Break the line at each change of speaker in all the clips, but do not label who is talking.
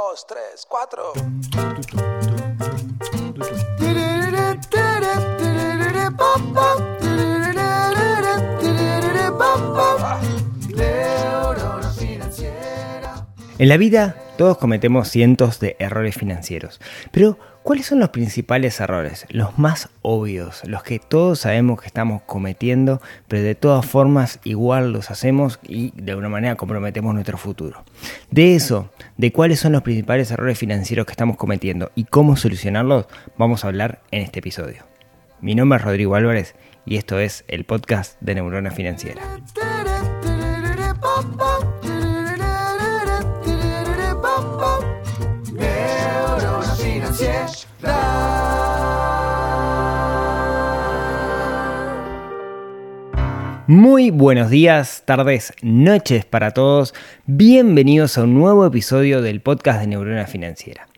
dos, tres, cuatro.
En la vida todos cometemos cientos de errores financieros, pero ¿cuáles son los principales errores? Los más obvios, los que todos sabemos que estamos cometiendo, pero de todas formas igual los hacemos y de alguna manera comprometemos nuestro futuro. De eso, de cuáles son los principales errores financieros que estamos cometiendo y cómo solucionarlos, vamos a hablar en este episodio. Mi nombre es Rodrigo Álvarez y esto es el podcast de Neurona Financiera. Muy buenos días, tardes, noches para todos. Bienvenidos a un nuevo episodio del podcast de Neurona Financiera.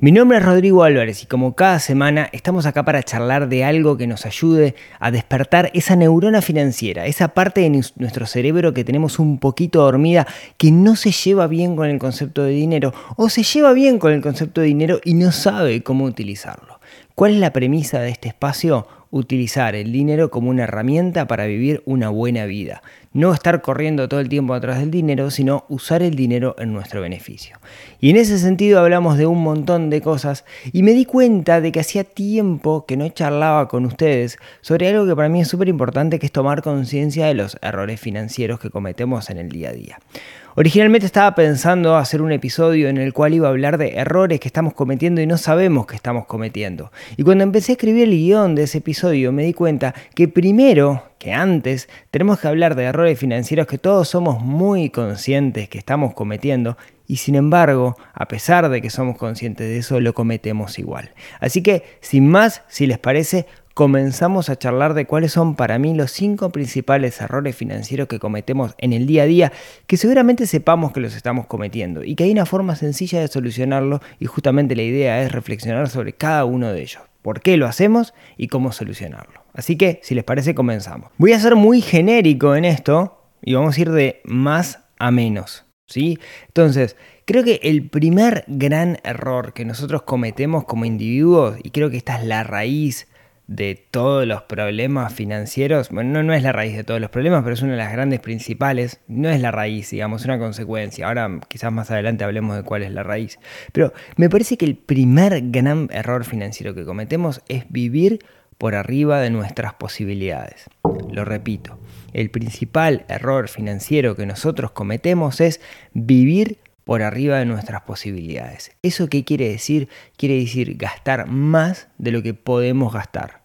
Mi nombre es Rodrigo Álvarez y como cada semana estamos acá para charlar de algo que nos ayude a despertar esa neurona financiera, esa parte de nuestro cerebro que tenemos un poquito dormida, que no se lleva bien con el concepto de dinero o se lleva bien con el concepto de dinero y no sabe cómo utilizarlo. ¿Cuál es la premisa de este espacio? utilizar el dinero como una herramienta para vivir una buena vida. No estar corriendo todo el tiempo atrás del dinero, sino usar el dinero en nuestro beneficio. Y en ese sentido hablamos de un montón de cosas y me di cuenta de que hacía tiempo que no charlaba con ustedes sobre algo que para mí es súper importante, que es tomar conciencia de los errores financieros que cometemos en el día a día. Originalmente estaba pensando hacer un episodio en el cual iba a hablar de errores que estamos cometiendo y no sabemos que estamos cometiendo. Y cuando empecé a escribir el guion de ese episodio me di cuenta que primero que antes tenemos que hablar de errores financieros que todos somos muy conscientes que estamos cometiendo y sin embargo, a pesar de que somos conscientes de eso, lo cometemos igual. Así que, sin más, si les parece, comenzamos a charlar de cuáles son para mí los cinco principales errores financieros que cometemos en el día a día, que seguramente sepamos que los estamos cometiendo y que hay una forma sencilla de solucionarlo y justamente la idea es reflexionar sobre cada uno de ellos, por qué lo hacemos y cómo solucionarlo. Así que, si les parece, comenzamos. Voy a ser muy genérico en esto y vamos a ir de más a menos. ¿sí? Entonces, creo que el primer gran error que nosotros cometemos como individuos, y creo que esta es la raíz de todos los problemas financieros, bueno, no, es la raíz de todos los problemas, pero es una de las grandes principales, no es la raíz, digamos, una consecuencia. Ahora quizás más adelante hablemos de cuál es la raíz. Pero me parece que el primer gran error financiero que cometemos es vivir por arriba de nuestras posibilidades. Lo repito, el principal error financiero que nosotros cometemos es vivir por arriba de nuestras posibilidades. ¿Eso qué quiere decir? Quiere decir gastar más de lo que podemos gastar.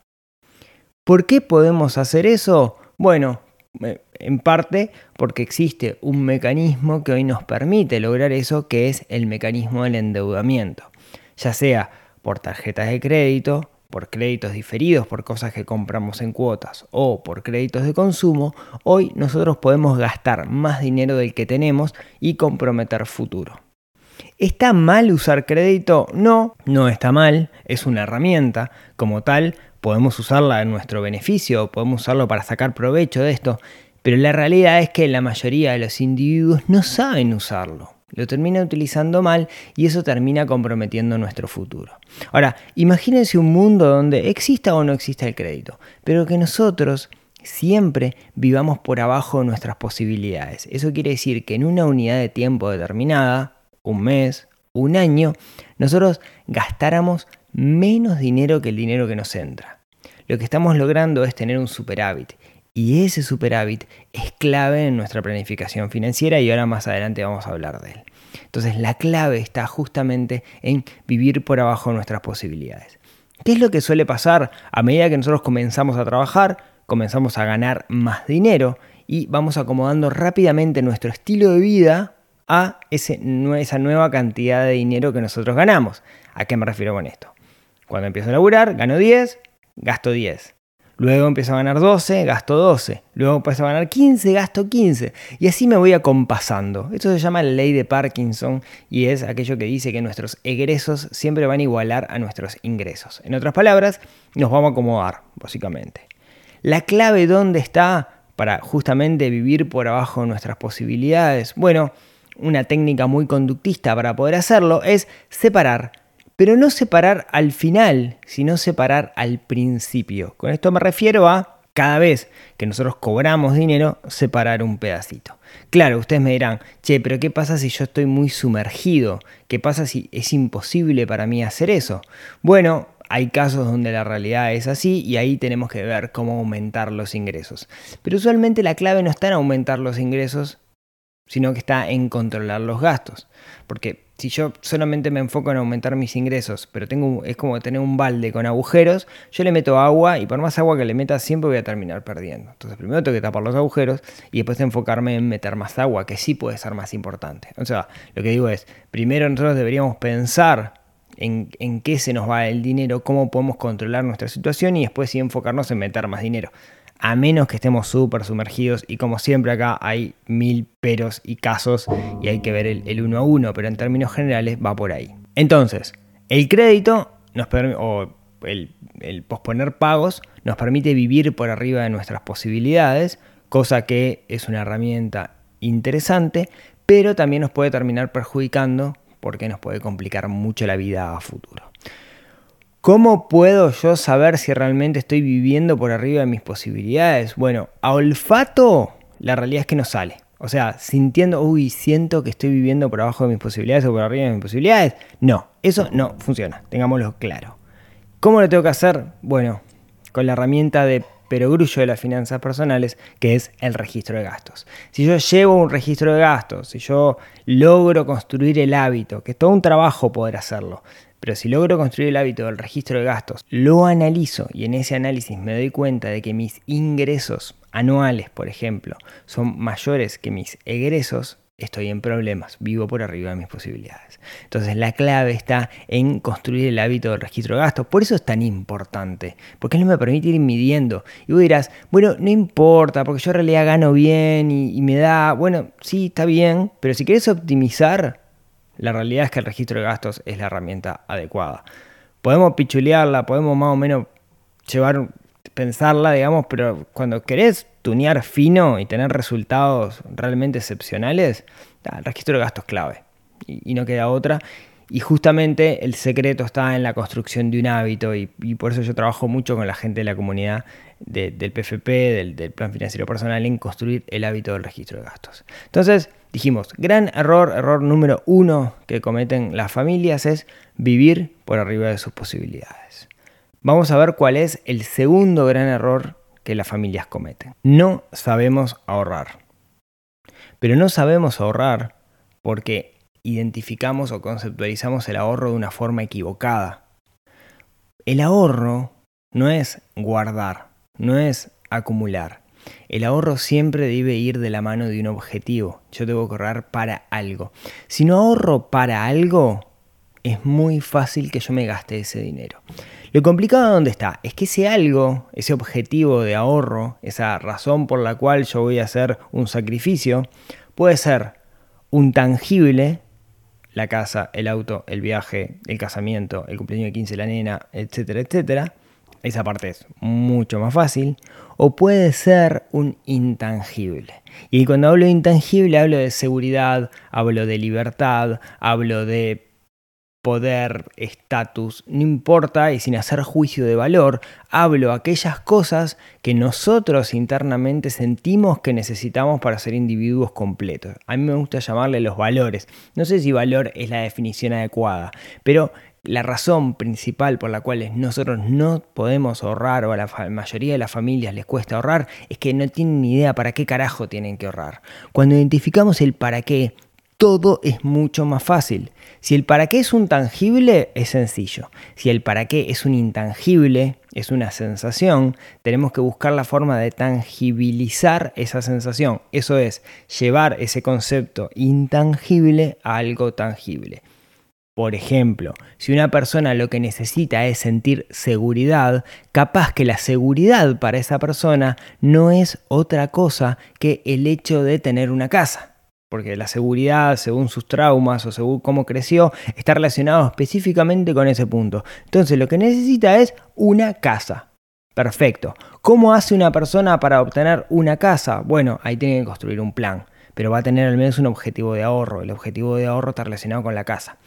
¿Por qué podemos hacer eso? Bueno, eh, en parte porque existe un mecanismo que hoy nos permite lograr eso, que es el mecanismo del endeudamiento, ya sea por tarjetas de crédito, por créditos diferidos por cosas que compramos en cuotas o por créditos de consumo, hoy nosotros podemos gastar más dinero del que tenemos y comprometer futuro. ¿Está mal usar crédito? No, no está mal, es una herramienta, como tal podemos usarla en nuestro beneficio, podemos usarlo para sacar provecho de esto, pero la realidad es que la mayoría de los individuos no saben usarlo lo termina utilizando mal y eso termina comprometiendo nuestro futuro. Ahora, imagínense un mundo donde exista o no exista el crédito, pero que nosotros siempre vivamos por abajo de nuestras posibilidades. Eso quiere decir que en una unidad de tiempo determinada, un mes, un año, nosotros gastáramos menos dinero que el dinero que nos entra. Lo que estamos logrando es tener un superávit y ese superávit es clave en nuestra planificación financiera y ahora más adelante vamos a hablar de él. Entonces la clave está justamente en vivir por abajo nuestras posibilidades. ¿Qué es lo que suele pasar a medida que nosotros comenzamos a trabajar, comenzamos a ganar más dinero y vamos acomodando rápidamente nuestro estilo de vida a esa nueva cantidad de dinero que nosotros ganamos? ¿A qué me refiero con esto? Cuando empiezo a laburar, gano 10, gasto 10. Luego empiezo a ganar 12, gasto 12. Luego empiezo a ganar 15, gasto 15. Y así me voy acompasando. Esto se llama la ley de Parkinson y es aquello que dice que nuestros egresos siempre van a igualar a nuestros ingresos. En otras palabras, nos vamos a acomodar, básicamente. La clave dónde está para justamente vivir por abajo nuestras posibilidades. Bueno, una técnica muy conductista para poder hacerlo es separar, pero no separar al final, sino separar al principio. Con esto me refiero a cada vez que nosotros cobramos dinero, separar un pedacito. Claro, ustedes me dirán, che, pero ¿qué pasa si yo estoy muy sumergido? ¿Qué pasa si es imposible para mí hacer eso? Bueno, hay casos donde la realidad es así y ahí tenemos que ver cómo aumentar los ingresos. Pero usualmente la clave no está en aumentar los ingresos, sino que está en controlar los gastos. Porque si yo solamente me enfoco en aumentar mis ingresos, pero tengo, es como tener un balde con agujeros, yo le meto agua y por más agua que le meta siempre voy a terminar perdiendo. Entonces primero tengo que tapar los agujeros y después enfocarme en meter más agua, que sí puede ser más importante. O sea, lo que digo es, primero nosotros deberíamos pensar en, en, qué se nos va el dinero, cómo podemos controlar nuestra situación y después sí enfocarnos en meter más dinero a menos que estemos súper sumergidos y como siempre acá hay mil peros y casos y hay que ver el, uno a uno, pero en términos generales va por ahí. Entonces, el crédito o el, el posponer pagos nos permite vivir por arriba de nuestras posibilidades, cosa que es una herramienta interesante, pero también nos puede terminar perjudicando porque nos puede complicar mucho la vida a futuro. ¿Cómo puedo yo saber si realmente estoy viviendo por arriba de mis posibilidades? Bueno, a olfato la realidad es que no sale. O sea, sintiendo, uy, siento que estoy viviendo por abajo de mis posibilidades o por arriba de mis posibilidades. No, eso no funciona, tengámoslo claro. ¿Cómo lo tengo que hacer? Bueno, con la herramienta de perogrullo de las finanzas personales, que es el registro de gastos. Si yo llevo un registro de gastos, si yo logro construir el hábito, que es todo un trabajo poder hacerlo, pero si logro construir el hábito del registro de gastos, lo analizo y en ese análisis me doy cuenta de que mis ingresos anuales, por ejemplo, son mayores que mis egresos, estoy en problemas, vivo por arriba de mis posibilidades. Entonces la clave está en construir el hábito del registro de gastos. Por eso es tan importante, porque no me permite ir midiendo. Y vos dirás, bueno, no importa, porque yo en realidad gano bien y, y me da, bueno, sí, está bien, pero si quieres optimizar, la realidad es que el registro de gastos es la herramienta adecuada. Podemos pichulearla, podemos más o menos llevar, pensarla, digamos, pero cuando querés tunear fino y tener resultados realmente excepcionales, el registro de gastos es clave y, no queda otra. Y justamente el secreto está en la construcción de un hábito y, por eso yo trabajo mucho con la gente de la comunidad del PFP, del, del, Plan Financiero Personal, en construir el hábito del registro de gastos. Entonces, dijimos, gran error, error número uno que cometen las familias es vivir por arriba de sus posibilidades. Vamos a ver cuál es el segundo gran error que las familias cometen. No sabemos ahorrar. Pero no sabemos ahorrar porque identificamos o conceptualizamos el ahorro de una forma equivocada. El ahorro no es guardar, no es acumular. El ahorro siempre debe ir de la mano de un objetivo. Yo debo ahorrar para algo. Si no ahorro para algo, es muy fácil que yo me gaste ese dinero. Lo complicado dónde está es que ese algo, ese objetivo de ahorro, esa razón por la cual yo voy a hacer un sacrificio, puede ser un tangible, la casa, el auto, el viaje, el casamiento, el cumpleaños de 15 de la nena, etcétera, etcétera. Esa parte es mucho más fácil. O puede ser un intangible. Y cuando hablo de intangible hablo de seguridad, hablo de libertad, hablo de poder, estatus, no importa, y sin hacer juicio de valor, hablo aquellas cosas que nosotros internamente sentimos que necesitamos para ser individuos completos. A mí me gusta llamarle los valores. No sé si valor es la definición adecuada, pero la razón principal por la cual nosotros no podemos ahorrar o a la mayoría de las familias les cuesta ahorrar es que no tienen ni idea para qué carajo tienen que ahorrar. Cuando identificamos el para qué, todo es mucho más fácil. Si el para qué es un tangible, es sencillo. Si el para qué es un intangible, es una sensación, tenemos que buscar la forma de tangibilizar esa sensación. Eso es, llevar ese concepto intangible a algo tangible. Por ejemplo, si una persona lo que necesita es sentir seguridad, capaz que la seguridad para esa persona no es otra cosa que el hecho de tener una casa. Porque la seguridad, según sus traumas o según cómo creció, está relacionado específicamente con ese punto. Entonces lo que necesita es una casa. Perfecto. ¿Cómo hace una persona para obtener una casa? Bueno, ahí tiene que construir un plan. pero va a tener al menos un objetivo de ahorro. El objetivo de ahorro está relacionado con la casa.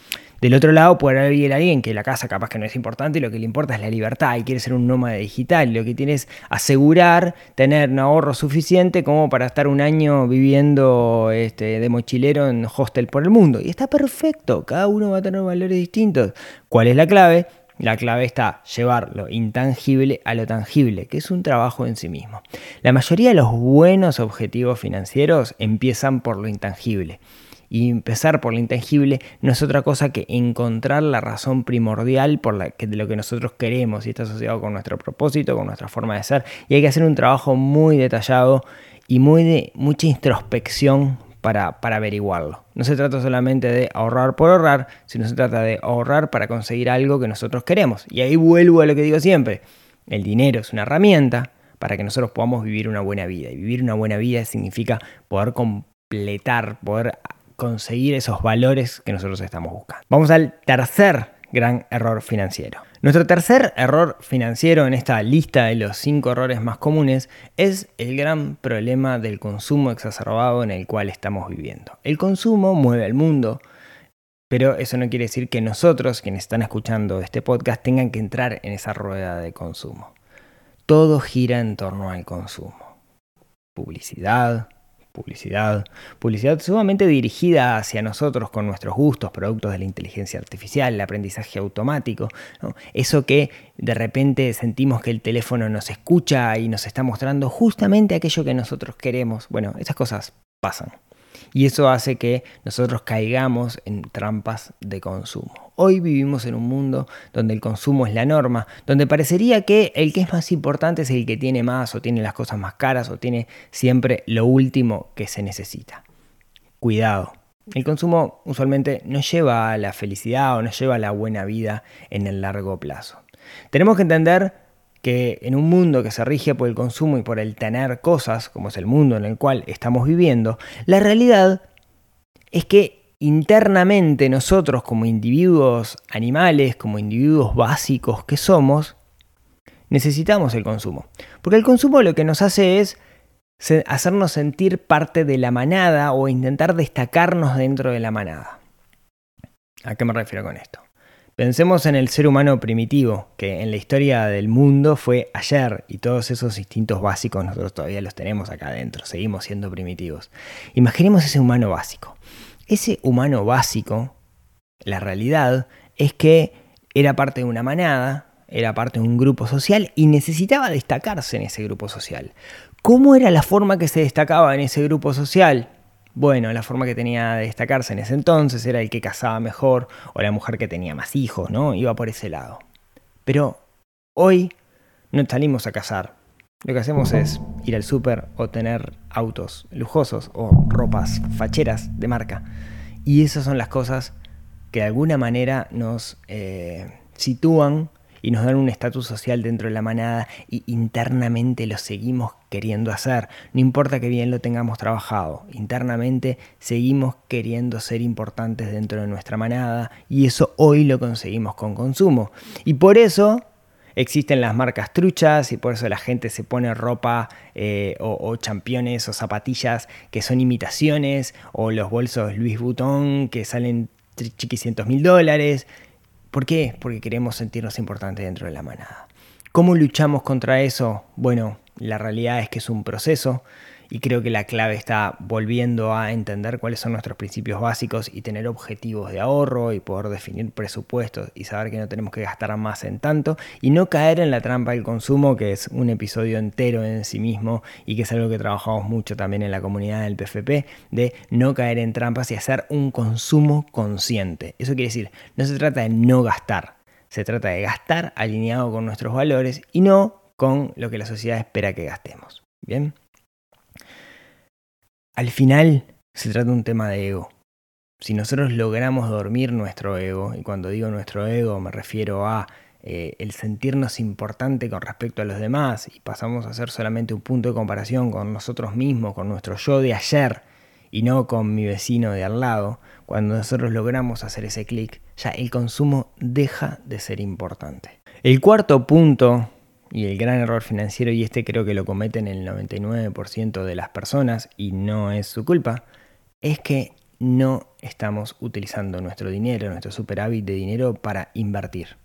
Del otro lado puede haber alguien que la casa capaz que no es importante y lo que le importa es la libertad y quiere ser un nómada digital. Lo que tiene es asegurar tener un ahorro suficiente como para estar un año viviendo este, de mochilero en hostel por el mundo. Y está perfecto, cada uno va a tener valores distintos. ¿Cuál es la clave? La clave está llevar lo intangible a lo tangible, que es un trabajo en sí mismo. La mayoría de los buenos objetivos financieros empiezan por lo intangible. Y empezar por lo intangible no es otra cosa que encontrar la razón primordial por la que, de lo que nosotros queremos y está asociado con nuestro propósito, con nuestra forma de ser. Y hay que hacer un trabajo muy detallado y muy mucha introspección para, para, averiguarlo. No se trata solamente de ahorrar por ahorrar, sino se trata de ahorrar para conseguir algo que nosotros queremos. Y ahí vuelvo a lo que digo siempre. El dinero es una herramienta para que nosotros podamos vivir una buena vida. Y vivir una buena vida significa poder completar, poder conseguir esos valores que nosotros estamos buscando. Vamos al tercer gran error financiero. Nuestro tercer error financiero en esta lista de los cinco errores más comunes es el gran problema del consumo exacerbado en el cual estamos viviendo. El consumo mueve al mundo, pero eso no quiere decir que nosotros, quienes están escuchando este podcast, tengan que entrar en esa rueda de consumo. Todo gira en torno al consumo. Publicidad, publicidad, publicidad sumamente dirigida hacia nosotros con nuestros gustos, productos de la inteligencia artificial, el aprendizaje automático, eso que de repente sentimos que el teléfono nos escucha y nos está mostrando justamente aquello que nosotros queremos. Bueno, esas cosas pasan y eso hace que nosotros caigamos en trampas de consumo. Hoy vivimos en un mundo donde el consumo es la norma, donde parecería que el que es más importante es el que tiene más o tiene las cosas más caras o tiene siempre lo último que se necesita. Cuidado. El consumo usualmente no lleva a la felicidad o no lleva a la buena vida en el largo plazo. Tenemos que entender que en un mundo que se rige por el consumo y por el tener cosas, como es el mundo en el cual estamos viviendo, la realidad es que internamente nosotros como individuos animales, como individuos básicos que somos, necesitamos el consumo. Porque el consumo lo que nos hace es hacernos sentir parte de la manada o intentar destacarnos dentro de la manada. ¿A qué me refiero con esto? Pensemos en el ser humano primitivo, que en la historia del mundo fue ayer y todos esos instintos básicos nosotros todavía los tenemos acá adentro, seguimos siendo primitivos. Imaginemos ese humano básico. Ese humano básico, la realidad es que era parte de una manada, era parte de un grupo social y necesitaba destacarse en ese grupo social. ¿Cómo era la forma que se destacaba en ese grupo social? Bueno, la forma que tenía de destacarse en ese entonces era el que casaba mejor o la mujer que tenía más hijos, ¿no? Iba por ese lado. Pero hoy no salimos a cazar. Lo que hacemos es ir al súper o tener autos lujosos o ropas facheras de marca. Y esas son las cosas que de alguna manera nos eh, sitúan y nos dan un estatus social dentro de la manada y internamente lo seguimos queriendo hacer. No importa que bien lo tengamos trabajado, internamente seguimos queriendo ser importantes dentro de nuestra manada y eso hoy lo conseguimos con consumo. Y por eso existen las marcas truchas y por eso la gente se pone ropa eh, o, o, championes o zapatillas que son imitaciones o los bolsos Louis Vuitton que salen chiquicientos mil dólares. ¿Por qué? Porque queremos sentirnos importantes dentro de la manada. ¿Cómo luchamos contra eso? Bueno, la realidad es que es un proceso y creo que la clave está volviendo a entender cuáles son nuestros principios básicos y tener objetivos de ahorro y poder definir presupuestos y saber que no tenemos que gastar más en tanto y no caer en la trampa del consumo, que es un episodio entero en sí mismo y que es algo que trabajamos mucho también en la comunidad del PFP, de no caer en trampas y hacer un consumo consciente. Eso quiere decir, no se trata de no gastar, se trata de gastar alineado con nuestros valores y no con lo que la sociedad espera que gastemos. Bien. Al final se trata de un tema de ego. Si nosotros logramos dormir nuestro ego, y cuando digo nuestro ego me refiero a eh, el sentirnos importante con respecto a los demás y pasamos a ser solamente un punto de comparación con nosotros mismos, con nuestro yo de ayer y no con mi vecino de al lado, cuando nosotros logramos hacer ese clic, ya el consumo deja de ser importante. El cuarto punto y el gran error financiero, y este creo que lo cometen el 99% de las personas y no es su culpa, es que no estamos utilizando nuestro dinero, nuestro superávit de dinero para invertir.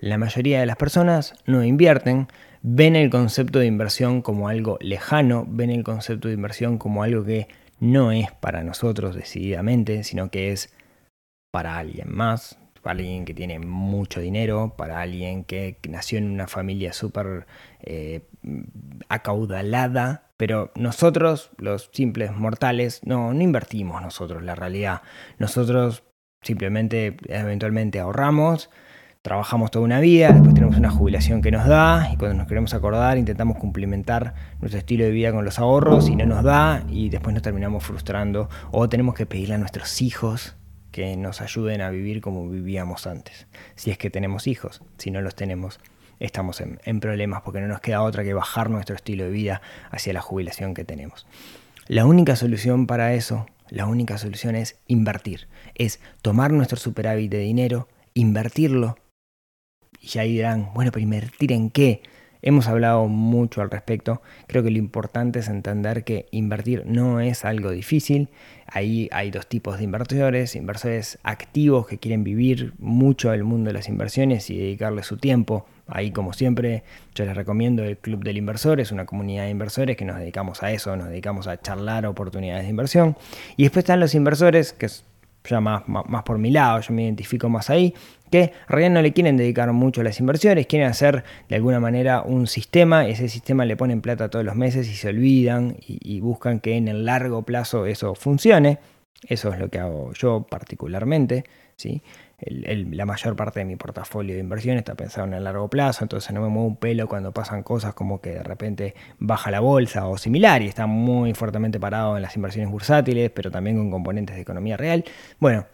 La mayoría de las personas no invierten, ven el concepto de inversión como algo lejano, ven el concepto de inversión como algo que no es para nosotros decididamente, sino que es para alguien más, para alguien que tiene mucho dinero, para alguien que nació en una familia súper eh, acaudalada, pero nosotros, los simples mortales, no, no invertimos nosotros la realidad. Nosotros simplemente eventualmente ahorramos, trabajamos toda una vida, después tenemos una jubilación que nos da y cuando nos queremos acordar intentamos cumplimentar nuestro estilo de vida con los ahorros y no nos da y después nos terminamos frustrando o tenemos que pedirle a nuestros hijos que nos ayuden a vivir como vivíamos antes, si es que tenemos hijos, si no los tenemos estamos en, problemas porque no nos queda otra que bajar nuestro estilo de vida hacia la jubilación que tenemos. La única solución para eso, la única solución es invertir, es tomar nuestro superávit de dinero, invertirlo y ya dirán, bueno, pero invertir en qué? Hemos hablado mucho al respecto. Creo que lo importante es entender que invertir no es algo difícil. Ahí hay dos tipos de inversores. Inversores activos que quieren vivir mucho el mundo de las inversiones y dedicarle su tiempo. Ahí, como siempre, yo les recomiendo el Club del Inversor. Es una comunidad de inversores que nos dedicamos a eso, nos dedicamos a charlar oportunidades de inversión. Y después están los inversores, que es ya más, más, por mi lado, yo me identifico más ahí, que en realidad no le quieren dedicar mucho a las inversiones, quieren hacer de alguna manera un sistema, ese sistema le ponen plata todos los meses y se olvidan y, buscan que en el largo plazo eso funcione. Eso es lo que hago yo particularmente. ¿sí? la mayor parte de mi portafolio de inversión está pensado en el largo plazo, entonces no me muevo un pelo cuando pasan cosas como que de repente baja la bolsa o similar y está muy fuertemente parado en las inversiones bursátiles, pero también con componentes de economía real. Bueno,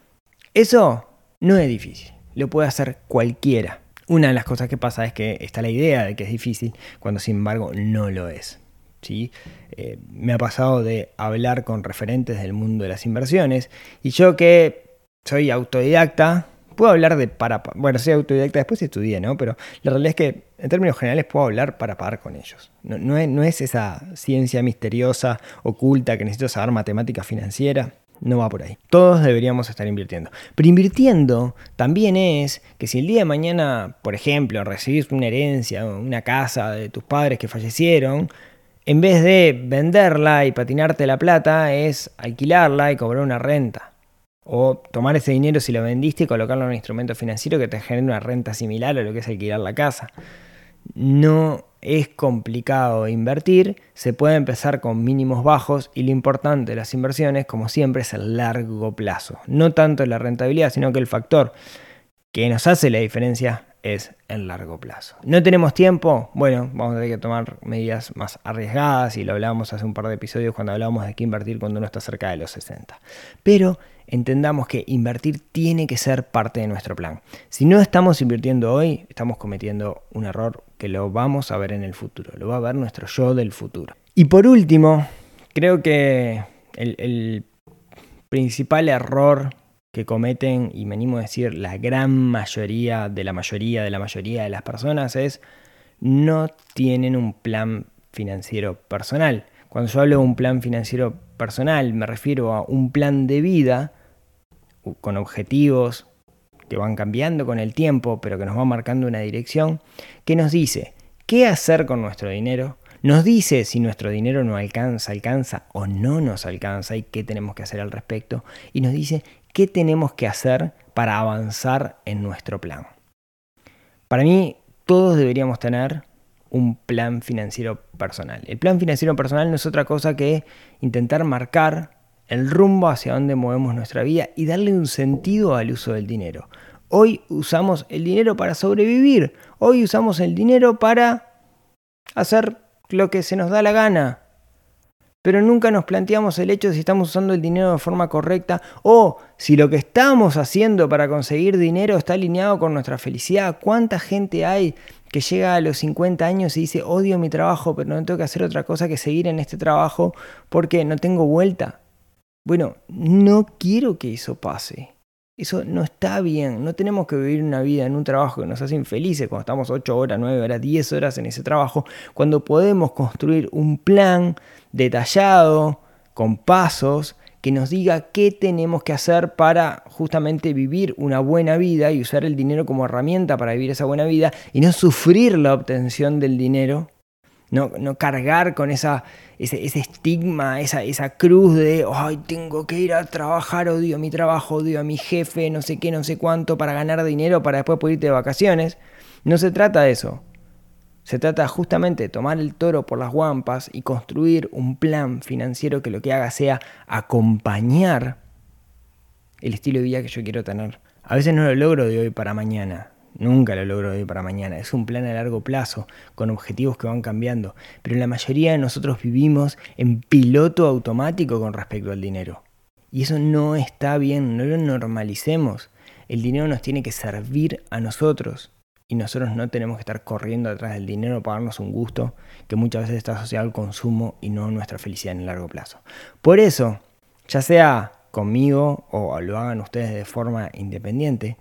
eso no es difícil, lo puede hacer cualquiera. Una de las cosas que pasa es que está la idea de que es difícil, cuando sin embargo no lo es. ¿sí? Eh, me ha pasado de hablar con referentes del mundo de las inversiones y yo que soy autodidacta, puedo hablar de para... Bueno, soy autodidacta, después estudié, ¿no? Pero la realidad es que en términos generales puedo hablar para pagar con ellos. No, es, no es esa ciencia misteriosa, oculta, que necesito saber matemática financiera. No va por ahí. Todos deberíamos estar invirtiendo. Pero invirtiendo también es que si el día de mañana, por ejemplo, recibís una herencia, una casa de tus padres que fallecieron, en vez de venderla y patinarte la plata, es alquilarla y cobrar una renta. O tomar ese dinero si lo vendiste y colocarlo en un instrumento financiero que te genere una renta similar a lo que es alquilar la casa. No es complicado invertir, se puede empezar con mínimos bajos y lo importante de las inversiones, como siempre, es el largo plazo. No tanto la rentabilidad, sino que el factor que nos hace la diferencia es el largo plazo. ¿No tenemos tiempo? Bueno, vamos a tener que tomar medidas más arriesgadas y lo hablábamos hace un par de episodios cuando hablábamos de qué invertir cuando uno está cerca de los 60. Pero entendamos que invertir tiene que ser parte de nuestro plan. Si no estamos invirtiendo hoy, estamos cometiendo un error que lo vamos a ver en el futuro, lo va a ver nuestro yo del futuro. Y por último, creo que el, principal error que cometen, y me animo a decir la gran mayoría de la mayoría de la mayoría de las personas, es no tienen un plan financiero personal. Cuando yo hablo de un plan financiero personal, me refiero a un plan de vida con objetivos que van cambiando con el tiempo, pero que nos va marcando una dirección, que nos dice qué hacer con nuestro dinero, nos dice si nuestro dinero no alcanza, alcanza o no nos alcanza y qué tenemos que hacer al respecto, y nos dice qué tenemos que hacer para avanzar en nuestro plan. Para mí, todos deberíamos tener un plan financiero personal. El plan financiero personal no es otra cosa que intentar marcar el rumbo hacia donde movemos nuestra vida y darle un sentido al uso del dinero. Hoy usamos el dinero para sobrevivir, hoy usamos el dinero para hacer lo que se nos da la gana, pero nunca nos planteamos el hecho de si estamos usando el dinero de forma correcta o si lo que estamos haciendo para conseguir dinero está alineado con nuestra felicidad. ¿Cuánta gente hay que llega a los 50 años y dice, odio mi trabajo, pero no tengo que hacer otra cosa que seguir en este trabajo porque no tengo vuelta? Bueno, no quiero que eso pase. Eso no está bien. No tenemos que vivir una vida en un trabajo que nos hace infelices cuando estamos 8 horas, 9 horas, 10 horas en ese trabajo, cuando podemos construir un plan detallado, con pasos, que nos diga qué tenemos que hacer para justamente vivir una buena vida y usar el dinero como herramienta para vivir esa buena vida y no sufrir la obtención del dinero, no, no cargar con esa, ese, estigma, esa, esa cruz de, ay, tengo que ir a trabajar, odio mi trabajo, odio a mi jefe, no sé qué, no sé cuánto, para ganar dinero, para después poder irte de vacaciones. No se trata de eso. Se trata justamente de tomar el toro por las guampas y construir un plan financiero que lo que haga sea acompañar el estilo de vida que yo quiero tener. A veces no lo logro de hoy para mañana, nunca lo logro de hoy para mañana. Es un plan a largo plazo, con objetivos que van cambiando. Pero la mayoría de nosotros vivimos en piloto automático con respecto al dinero. Y eso no está bien, no lo normalicemos. El dinero nos tiene que servir a nosotros y nosotros no tenemos que estar corriendo detrás del dinero para darnos un gusto que muchas veces está asociado al consumo y no a nuestra felicidad en el largo plazo. Por eso, ya sea conmigo o lo hagan ustedes de forma independiente,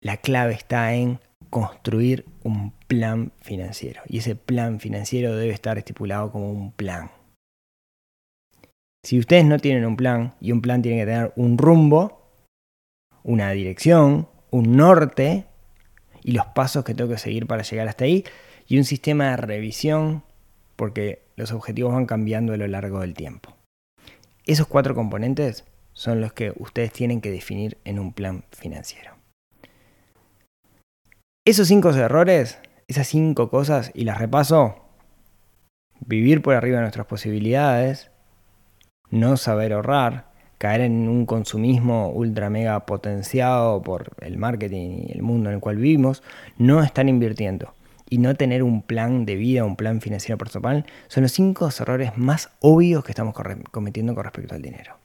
la clave está en construir un plan financiero. Y ese plan financiero debe estar estipulado como un plan. Si ustedes no tienen un plan, y un plan tiene que tener un rumbo, una dirección, un norte, y los pasos que tengo que seguir para llegar hasta ahí y un sistema de revisión porque los objetivos van cambiando a lo largo del tiempo. Esos cuatro componentes son los que ustedes tienen que definir en un plan financiero. Esos cinco errores, esas cinco cosas, y las repaso, vivir por arriba de nuestras posibilidades, no saber ahorrar, caer en un consumismo ultra mega potenciado por el marketing y el mundo en el cual vivimos, no estar invirtiendo y no tener un plan de vida, un plan financiero personal, son los cinco errores más obvios que estamos cometiendo con respecto al dinero.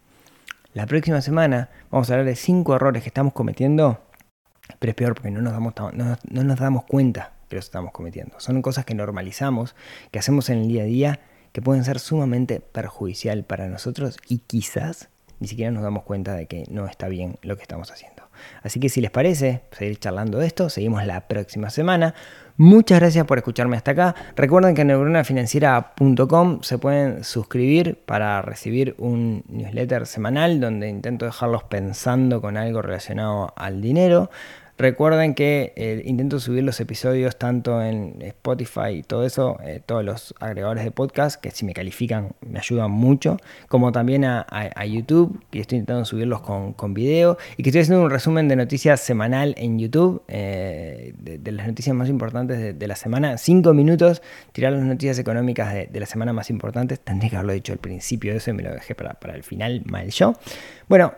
La próxima semana vamos a hablar de cinco errores que estamos cometiendo, pero es peor porque no nos damos, no, no nos damos cuenta que los estamos cometiendo. Son cosas que normalizamos, que hacemos en el día a día, que pueden ser sumamente perjudicial para nosotros y quizás ni siquiera nos damos cuenta de que no está bien lo que estamos haciendo. Así que si les parece seguir charlando de esto, seguimos la próxima semana. Muchas gracias por escucharme hasta acá. Recuerden que en neuronafinanciera.com se pueden suscribir para recibir un newsletter semanal donde intento dejarlos pensando con algo relacionado al dinero. Recuerden que eh, intento subir los episodios tanto en Spotify y todo eso, eh, todos los agregadores de podcast, que si me califican me ayudan mucho, como también a, YouTube, que estoy intentando subirlos con, con, video, y que estoy haciendo un resumen de noticias semanal en YouTube, eh, de, las noticias más importantes de, la semana. Cinco minutos, tirar las noticias económicas de, la semana más importantes. Tendría que haberlo dicho al principio de eso y me lo dejé para, para el final mal yo. Bueno,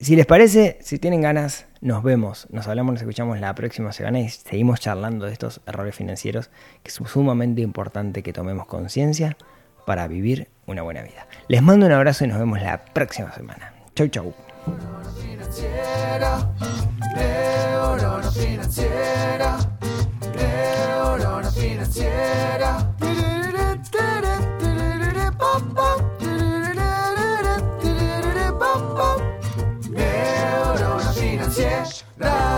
si les parece, si tienen ganas, nos vemos, nos hablamos, nos escuchamos la próxima semana y seguimos charlando de estos errores financieros que es sumamente importante que tomemos conciencia para vivir una buena vida. Les mando un abrazo y nos vemos la próxima semana. Chau, chau. that.